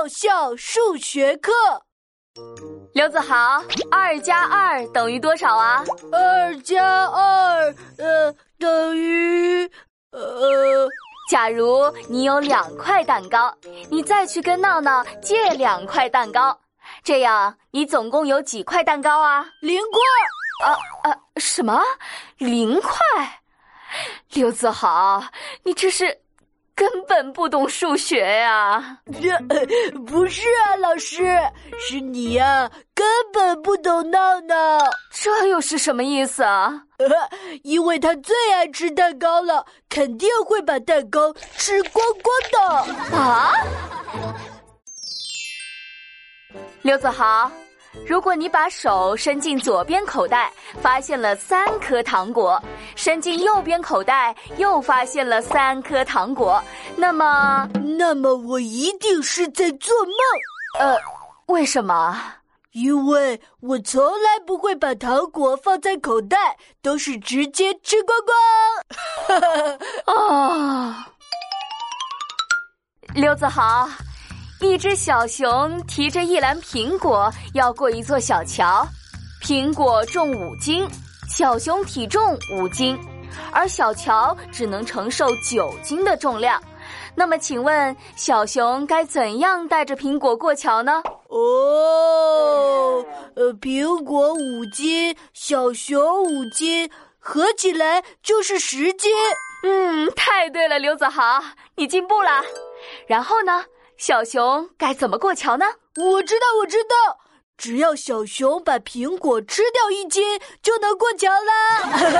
爆笑数学课。刘子豪，二加二等于多少啊？二加二，呃，等于，呃，假如你有两块蛋糕，你再去跟闹闹借两块蛋糕，这样你总共有几块蛋糕啊？零块。啊啊，什么？零块？刘子豪，你这是？根本不懂数学呀！这 不是啊，老师，是你呀，根本不懂闹闹。这又是什么意思啊？因为他最爱吃蛋糕了，肯定会把蛋糕吃光光的啊！刘子豪。如果你把手伸进左边口袋，发现了三颗糖果；伸进右边口袋，又发现了三颗糖果，那么，那么我一定是在做梦。呃，为什么？因为我从来不会把糖果放在口袋，都是直接吃光光。啊，刘子豪。一只小熊提着一篮苹果要过一座小桥，苹果重五斤，小熊体重五斤，而小桥只能承受九斤的重量。那么，请问小熊该怎样带着苹果过桥呢？哦，呃，苹果五斤，小熊五斤，合起来就是十斤。嗯，太对了，刘子豪，你进步了。然后呢？小熊该怎么过桥呢？我知道，我知道，只要小熊把苹果吃掉一斤，就能过桥啦。